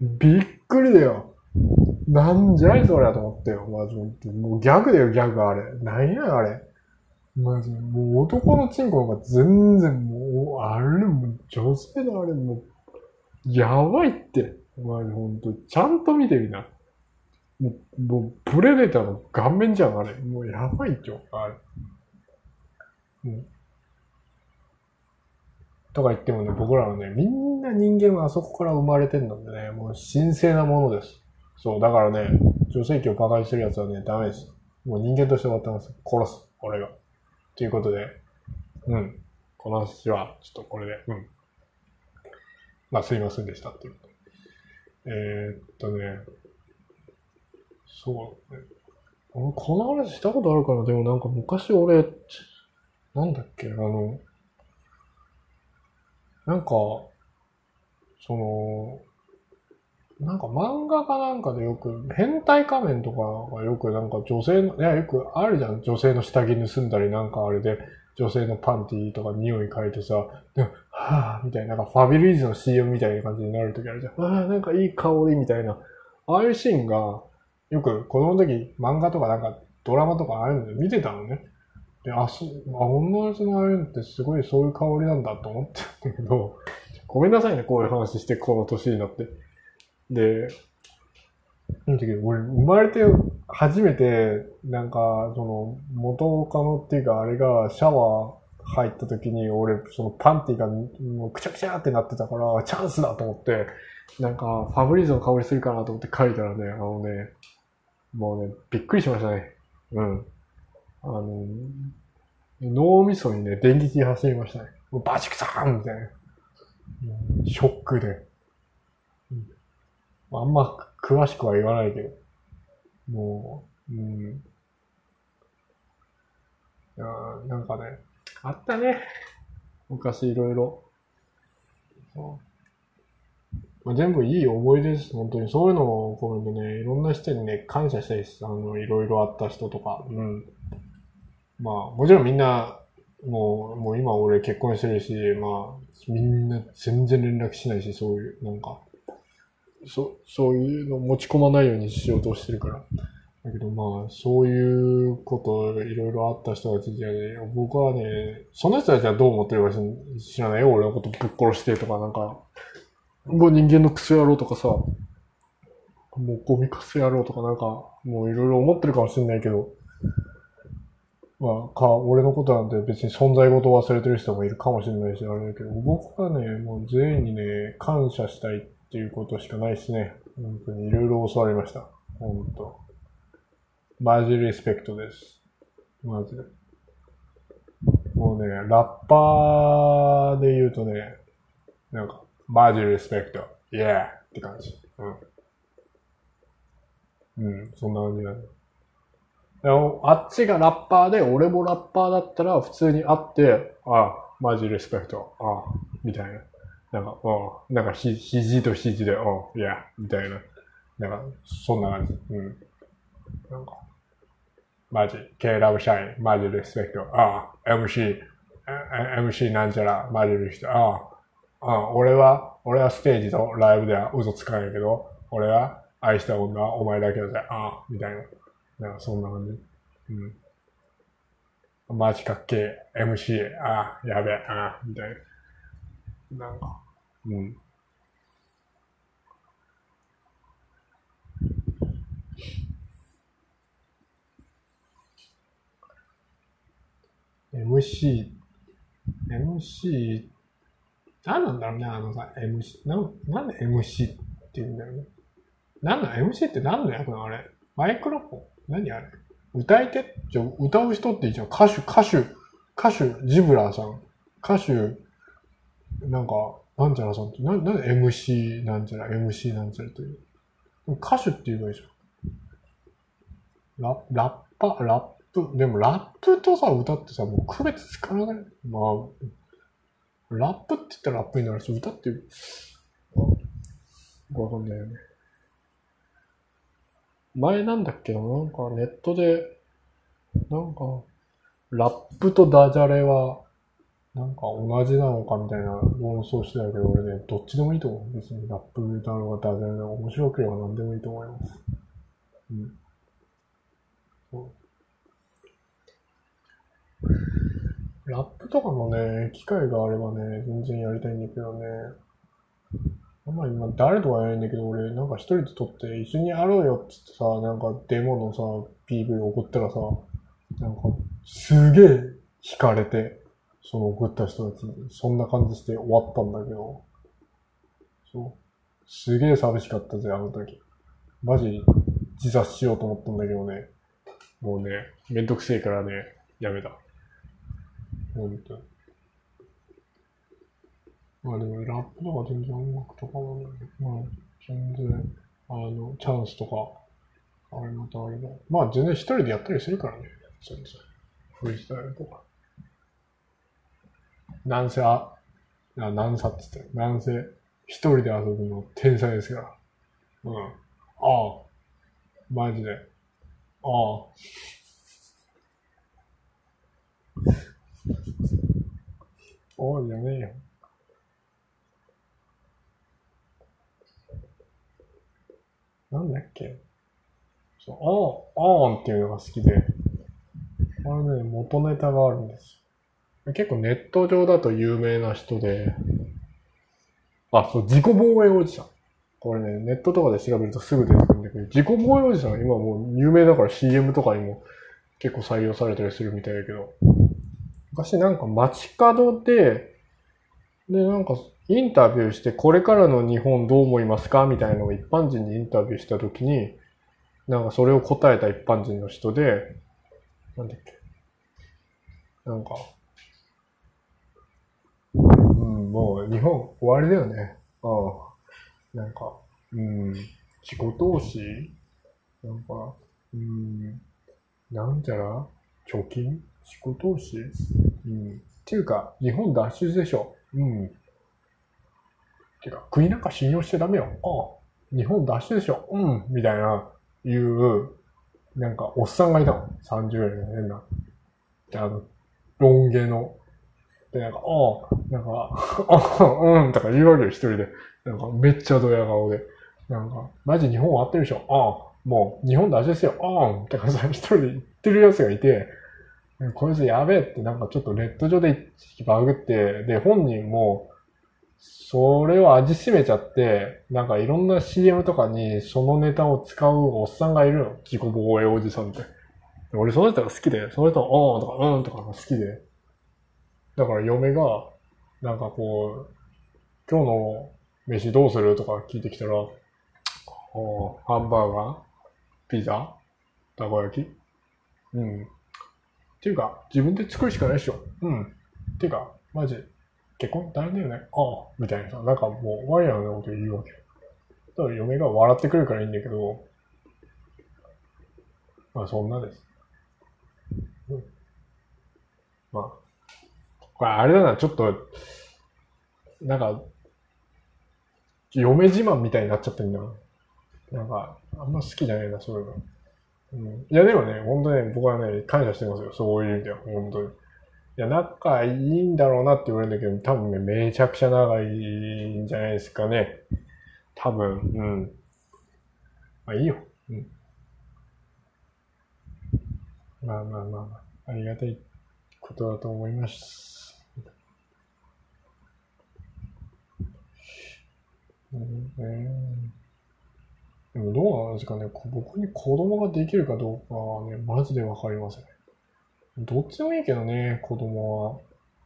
びっくりだよ。なんじゃいそりゃと思ってよ、マジ本当に。もうギャグだよ、ギャグあれ。なんやあれ。マジで。もう男のチンコが全然もう、あれもう女性のあれもう、やばいって。マジ本当ちゃんと見てみな。もう、もう、プレデターの顔面じゃん、あれ。もうやばいっちょ、あれ。もう。とか言ってもね、僕らはね、みんな人間はあそこから生まれてんのでね、もう神聖なものです。そう、だからね、女性器を馬鹿にしてる奴はね、ダメです。もう人間として終わってます。殺す、俺が。ということで、うん。この話は、ちょっとこれで、うん。まあ、すいませんでしたっていう。えー、っとね、そうね。この話したことあるかなでもなんか昔俺、なんだっけ、あの、なんか、その、なんか漫画かなんかでよく、変態仮面とかがよくなんか女性の、いやよくあるじゃん。女性の下着盗んだりなんかあれで、女性のパンティーとか匂い嗅いでさ、ではぁ、みたいな、なんかファビリーズの CM みたいな感じになるときあるじゃん。ああ、なんかいい香りみたいな。ああいうシーンが、よく子供の時漫画とかなんかドラマとかああいうので見てたのね。で、あ、そ、あ、女の人のああいうのってすごいそういう香りなんだと思ってたんだけど、ごめんなさいね、こういう話してこの年になって。で、なんだけ、俺、生まれて初めて、なんか、その、元カノっていうか、あれがシャワー入った時に、俺、そのパンティがもうくちゃくちゃってなってたから、チャンスだと思って、なんか、ファブリーズの香りするかなと思って書いたらね、あのね、もうね、びっくりしましたね。うん。あの、脳みそにね、電撃走りましたね。バチクサーンみたいな。ショックで。あんま詳しくは言わないけど。もう、うん。いやなんかね、あったね。昔いろいろ。まあ、全部いい思い出です、本当に。そういうのを込めてね、いろんな人にね、感謝したいです。あの、いろいろあった人とか。うん。まあ、もちろんみんな、もう、もう今俺結婚してるし、まあ、みんな全然連絡しないし、そういう、なんか、そ、そういうの持ち込まないようにしようとしてるから。だけどまあ、そういうこといろいろあった人たちで、僕はね、その人たちはどう思ってるか知らないよ。俺のことぶっ殺してとか、なんか、もう人間のクソ野郎とかさ、もうゴミカス野郎とかなんか、もういろいろ思ってるかもしれないけど、まあ、か、俺のことなんて別に存在ごと忘れてる人もいるかもしれないし、あれだけど、僕はね、もう全員にね、感謝したいていうことしかないですね。本当にいろいろ教わりました。本当。マジリスペクトです。マジで。もうね、ラッパーで言うとね、なんか、マジリスペクト、イエーって感じ。うん。うん、そんな感じだね。あっちがラッパーで、俺もラッパーだったら、普通に会って、ああ、マジリスペクト、ああ、みたいな。なんか、うん、なんかひ、肘と肘で、うん、いや、みたいな。なんか、そんな感じ。うん。なんか、マジ、K ラブシャイン、マジリスペクト。ああ、MC、MC なんちゃら、マジリスペクト。ああ、あ、俺は、俺はステージとライブでは嘘つかないけど、俺は愛した女はお前だけだぜ。ああ、みたいな。なんかそんな感じ。うん。マジかっけえ、MC、ああ、やべえ、ああ、みたいな。なんか、うん。MC、MC、何なんだろうね、あのさ、MC、な、なんで MC って言うんだろうね。なんだ、MC って何の役なの？あれ。マイクロフォン？何あれ？歌い手？じゃ歌う人っていいじゃん。歌手、歌手、歌手、ジブラーさん。歌手、なんか、なんちゃらさんって、な、なんで MC なんちゃら、MC なんちゃらという。歌手って言えばいいじゃん。ララッパ、ラップ、でもラップとさ、歌ってさ、もう区別つかない？まあ、ラップって言ったらラップになるし、歌って、わかんないよね。前なんだっけな、なんかネットで、なんか、ラップとダジャレは、なんか同じなのかみたいな論争してたけど、俺ね、どっちでもいいと思う。別にラップだろうがダジャレだろうが面白ければ何でもいいと思います。うん。そうラップとかのね、機会があればね、全然やりたいんだけどね。あんまり今誰とは言えないんだけど、俺なんか一人で撮って一緒にやろうよって言ってさ、なんかデモのさ、PV 送ったらさ、なんかすげえ惹かれて、その送った人たちに、そんな感じして終わったんだけど、そう。すげえ寂しかったぜ、あの時。マジ自殺しようと思ったんだけどね。もうね、めんどくせえからね、やめた。ほんと。まあでも、ラップとか全然音楽とかもね、まあ、全然、あの、チャンスとか、あれまたあれば。まあ全然一人でやったりするからね。全然。フリースタイルとか。なんせ、あ、あなんさっつって、なんせ、一人で遊ぶの天才ですから。うん。ああ。マジで。ああ。おいじゃねえよ。なんだっけそう、あー、あーんっていうのが好きで、あれね、元ネタがあるんです。結構ネット上だと有名な人で、あ、そう、自己防衛おじさん。これね、ネットとかで調べるとすぐ出てくるんだけど、自己防衛おじさんは今もう有名だから CM とかにも結構採用されたりするみたいだけど、昔なんか街角で、で、なんかインタビューして、これからの日本どう思いますかみたいなのを一般人にインタビューしたときに、なんかそれを答えた一般人の人で、なんだっけ。なんか、うん、もう日本終わりだよね。ああ。なんか、うん、自己投資なんか、うん、なんちゃら？貯金？自己投資うん。っていうか、日本脱出でしょ。うん。てか、国なんか信用しちゃダメよ。ああ、日本脱出でしょ。うん、みたいな、いう、なんか、おっさんがいたの。30円の変な。あの、ロン毛の。で、なんか、ああ、なんか、[laughs] ああ、うん、とか言うわけよ、一人で。なんか、めっちゃドヤ顔で。なんか、マジ日本終わってるでしょああ、もう、日本大事ですよ。ああ、とかさ、一人で言ってる奴がいて、こいつやべえってなんかちょっとネット上でバグって、で、本人も、それを味しめちゃって、なんかいろんな CM とかにそのネタを使うおっさんがいるの。自己防衛おじさんって。俺その人が好きで、その人の、おーとか、うんとかが好きで。だから嫁が、なんかこう、今日の飯どうするとか聞いてきたら、おーハンバーガーピザたこ焼きうん。っていうか、自分で作るしかないでしょ。うん。っていうか、マジ、結婚？大変だよね。ああ、みたいなさ、なんかもう、ワイヤーのようなこと言うわけ。だから嫁が笑ってくるからいいんだけど、まあそんなです。うん、まあ、これあれだな、ちょっと、なんか、嫁自慢みたいになっちゃってんだな。なんか、あんま好きじゃないな、そういうの。うん、いや、でもね、本当ね、僕はね、感謝してますよ。そういう意味では、本当に。いや、仲いいんだろうなって言われるんだけど、多分ね、めちゃくちゃ仲いんじゃないですかね。多分、うん。まあいいよ。うん。まあまあまあ、ありがたいことだと思います。うん、えーでもどうなんですかね、僕に子供ができるかどうかはね、マジでわかりません。どっちでもいいけどね、子供は。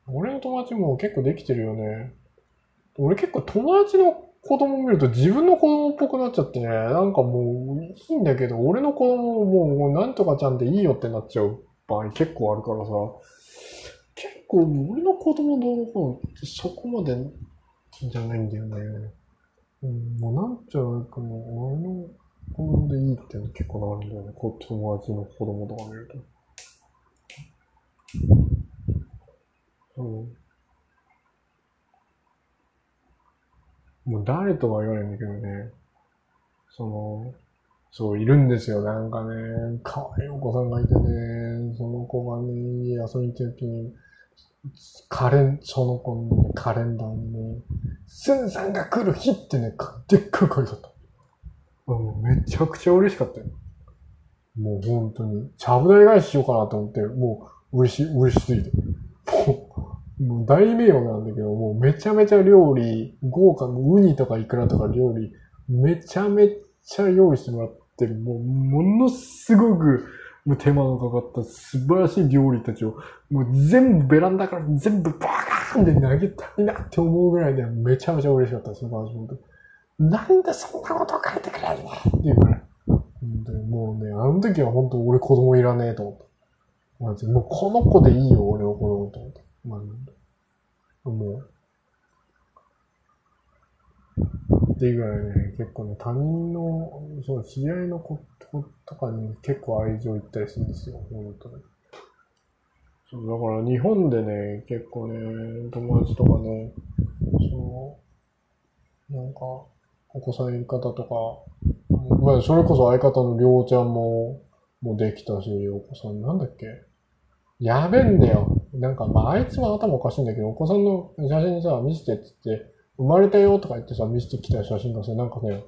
俺の友達も結構できてるよね。俺結構友達の子供見ると自分の子供っぽくなっちゃってね、なんかもういいんだけど、俺の子供ももうなんとかちゃんでいいよってなっちゃう場合結構あるからさ、結構俺の子供のこうそこまでじゃないんだよね。うん、もうなんちゃうかもう俺の子供でいいっていうの結構なるんだよね。こう友達の子供とか見ると。うん。もう誰とは言わないんだけどね。その、そう、いるんですよ。なんかね、可愛いお子さんがいてね、その子がね、遊びに行った時に、カレン、その子の、ね、カレンダーにね、スンさんが来る日ってね、かでっかい書いてあった。うん、めちゃくちゃ嬉しかったよ。もう本当に、ちゃぶ台返ししようかなと思って、もう嬉しい、嬉しすぎて。もう、もう大迷惑なんだけど、もうめちゃめちゃ料理、豪華、もうウニとかイクラとか料理、めちゃめちゃ用意してもらってる、もう、ものすごく、もう手間のかかった素晴らしい料理たちを、もう全部ベランダから全部バカーンって投げたいなって思うぐらいで、めちゃめちゃ嬉しかったですよ、マジ本当になんでそんなこと書いてくれるのっていうぐら。本当にもうね、あの時は本当俺子供いらねえと思った。もうこの子でいいよ、俺の子供と思った。もう。っていうぐらいね、結構ね、他人の、そう、知り合いの子とかに結構愛情いったりするんですよ、本当に。そう、だから日本でね、結構ね、友達とかね、その、なんか、お子さんいる方とか、まあ、それこそ相方のりょうちゃんも、もできたし、お子さん、なんだっけやべんだよ。なんか、まあ、あいつも頭おかしいんだけど、お子さんの写真さ、見せてってって、生まれたよとか言ってさ、見せてきた写真がさ、なんかね、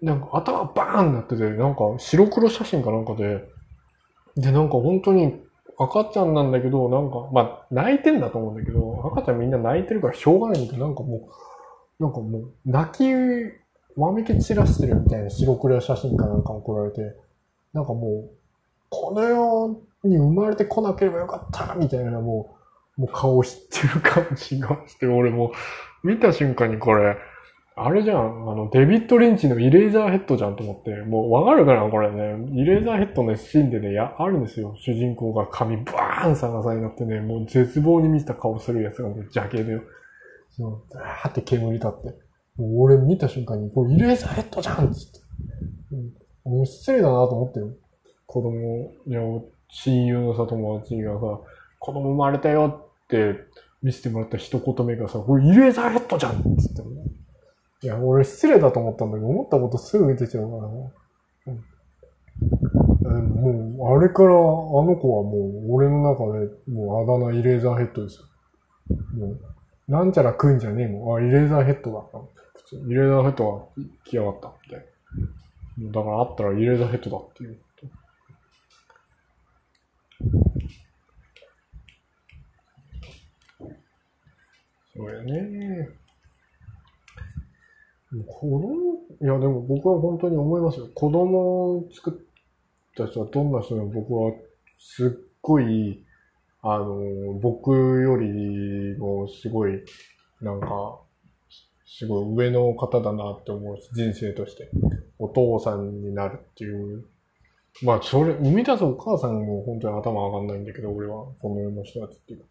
なんか頭バーンなってて、なんか白黒写真かなんかで、で、なんか本当に赤ちゃんなんだけど、なんか、まあ、泣いてんだと思うんだけど、赤ちゃんみんな泣いてるからしょうがないんだけど、なんかもう、なんかもう、泣き、わめき散らしてるみたいな白黒写真かなんか送られて、なんかもう、この世に生まれてこなければよかったみたいな、もう、もう顔知ってる感じがして、俺も、見た瞬間にこれ、あれじゃん、あの、デビッド・リンチのイレーザーヘッドじゃんと思って、もうわかるかなこれね。イレーザーヘッドのシーンでね、や、あるんですよ。主人公が髪バーン逆さになってね、もう絶望に満ちた顔するやつがね、邪気でよ、そう、ザーって煙立って。もう俺見た瞬間に、これイレーザーヘッドじゃんっつって。うん、もう失礼だなと思ってよ。子供、親友のさ、友達がさ、子供生まれたよって見せてもらった一言目がさ、これイレーザーヘッドじゃんっつってね。いや、俺失礼だと思ったんだけど、思ったことすぐ見てちゃうからね。うん。でももう、あれからあの子はもう、俺の中でもうあだ名イレーザーヘッドですよ。もう、なんちゃらくんじゃねえもん。あ、イレーザーヘッドだ。普通イレーザーヘッドは来やがったみたいな。だからあったらイレーザーヘッドだっていう。そうやね。子供、いやでも僕は本当に思いますよ。子供を作った人はどんな人でも僕はすっごい、あの、僕よりもすごい、なんか、すごい上の方だなって思う、人生として。お父さんになるっていう。まあ、それ、生み出すお母さんも本当に頭上がんないんだけど、俺は、この世の人たちっていうか。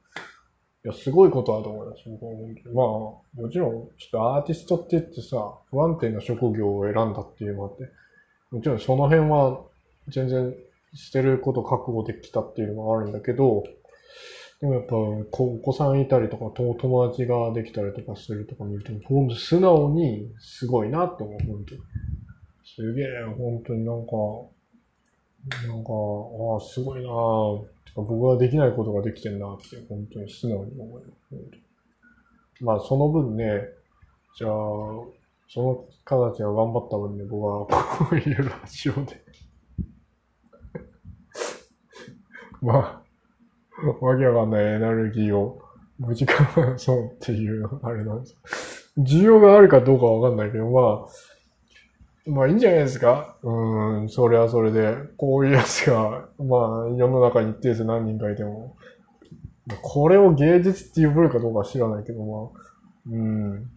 いや、すごいことだと思います。僕は本当に。まあ、もちろん、ちょっとアーティストって言ってさ、不安定な職業を選んだっていうのもあって、もちろんその辺は全然捨てること覚悟できたっていうのもあるんだけど、でもやっぱ、お子さんいたりとか、友達ができたりとかするとか見ると、本当素直にすごいなって思う、本当に。すげえ、本当になんか、なんか、ああ、すごいなぁ。僕はできないことができてんなって、本当に素直に思います。まあ、その分ね、じゃあ、その方たちが頑張った分ね、僕はこういうラジオで [laughs] まあ、わけわかんないエネルギーを無事かそうっていう、あれなんです。需要があるかどうかわかんないけど、まあ、まあいいんじゃないですかうん、それはそれで、こういうやつが、まあ世の中に一定数何人かいても、これを芸術って呼ぶかどうか知らないけど、まあ、うん。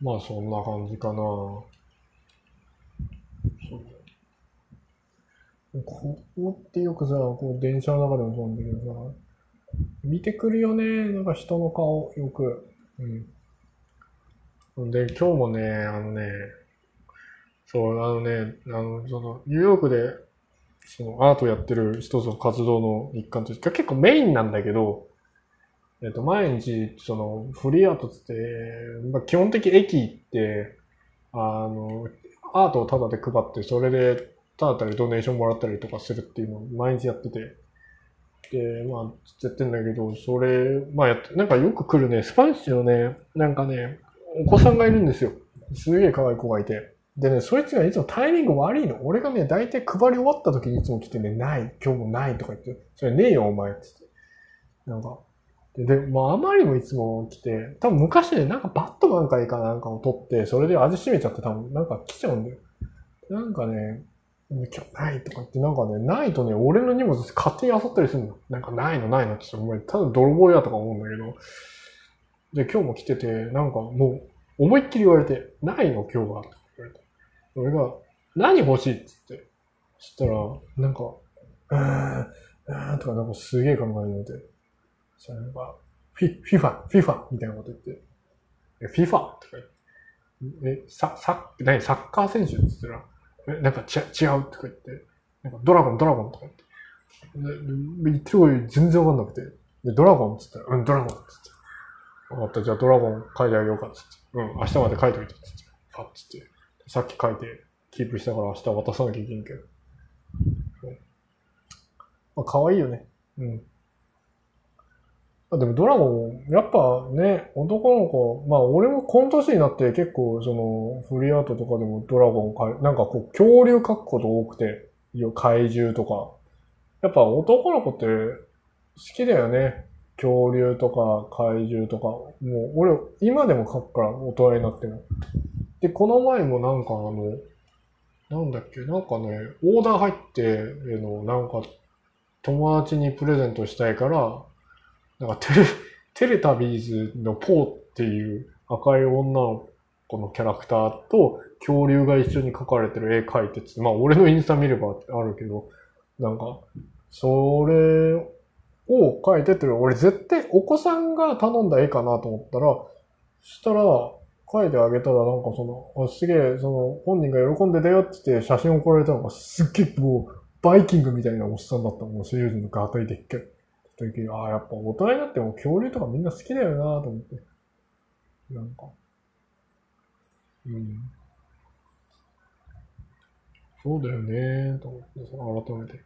まあそんな感じかな。そうここってよくさ、こう電車の中でもそうなんだけどさ、見てくるよね、なんか人の顔、よく。うん。で、今日もね、あのね、そう、あのね、あの、その、ニューヨークで、その、アートやってる一つの活動の一環として、結構メインなんだけど、えっと、毎日、その、フリーアートって、まあ、基本的駅行って、あの、アートをタダで配って、それで、ただたりドネーションもらったりとかするっていうのを毎日やってて、で、まあ、やってんだけど、それ、まあやって、なんかよく来るね、スパイスのね、なんかね、お子さんがいるんですよ。すげえ可愛い子がいて。でね、そいつがいつもタイミング悪いの。俺がね、大体配り終わった時にいつも来てね、ない、今日もないとか言って、それねえよ、お前、って。なんか。で、でまあ、あまりもいつも来て、多分昔ね、なんかバットマンかいかなんかを取って、それで味しめちゃって多分なんか来ちゃうんだよ。なんかね、今日ないとか言って、なんかね、ないとね、俺の荷物勝手に漁ったりするの。なんかないのないのって言って、お前、ただ泥棒やとか思うんだけど、で、今日も来てて、なんかもう、思いっきり言われて、ないの今日はって言われて。俺が、何欲しいっつって。そしたら、なんか、うーん、うーんとかなんかすげえ考えてて。そしたらなんか、フィ、フィファ、フィファみたいなこと言って。え、フィファとか言って。え、さ、さ、何サッカー選手って言ったら、え、なんかち違うとか言って。なんかドラゴン、ドラゴンとか言って。言ってること全然わかんなくて。で、ドラゴンって言ったら、うん、ドラゴンって言って。わかった、じゃあドラゴン書いてあげようか、つって。うん、明日まで書いといて、つって。パッつって。さっき書いて、キープしたから明日渡さなきゃいけんけど。まあ、可愛いよね。うん。あでもドラゴン、やっぱね、男の子、まあ俺もこの年になって結構そのフリーアートとかでもドラゴンかい、なんかこう恐竜描くこと多くて、怪獣とか。やっぱ男の子って好きだよね。恐竜とか怪獣とか、もう俺、今でも書くから、大人になっても。で、この前もなんかあの、なんだっけ、なんかね、オーダー入って、えの、なんか、友達にプレゼントしたいから、なんかテレ、[laughs] テレタビーズのポーっていう赤い女の子のキャラクターと恐竜が一緒に描かれてる絵描いてて、まあ俺のインスタ見ればあるけど、なんか、それを描いてってる。俺絶対お子さんが頼んだ絵かなと思ったら、したら、描いてあげたらなんかその、あすげえ、その、本人が喜んでたよって言って写真送られたのがすっげえもう、バイキングみたいなおっさんだった。もう、シリーズのガタイでっけ時ああ、やっぱ大人になっても恐竜とかみんな好きだよなと思って。なんか。うん。そうだよね、と思ってさ、改めて。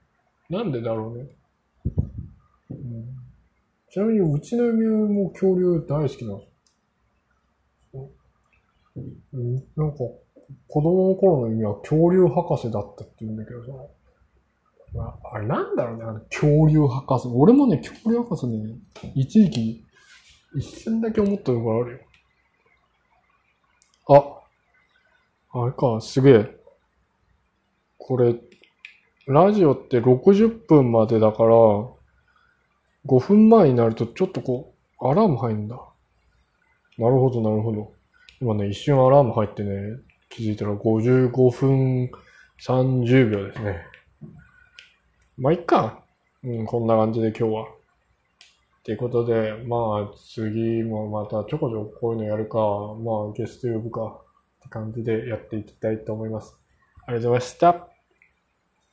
なんでだろうね。うん、ちなみに、うちの嫁も恐竜大好きなんですよ。うん、なんか、子供の頃の意味は恐竜博士だったって言うんだけどさ。まあ、あれなんだろうね、あの恐竜博士。俺もね、恐竜博士ね、一時期、一瞬だけ思ったのがあるよ。あ、あれか、すげえ。これ、ラジオって60分までだから、5分前になるとちょっとこう、アラーム入るんだ。なるほど、なるほど。今ね、一瞬アラーム入ってね、気づいたら55分30秒ですね。まあ、いっか。うん、こんな感じで今日は。っていうことで、まあ、次もまたちょこちょここういうのやるか、まあ、ゲスト呼ぶかって感じでやっていきたいと思います。ありがとうございました。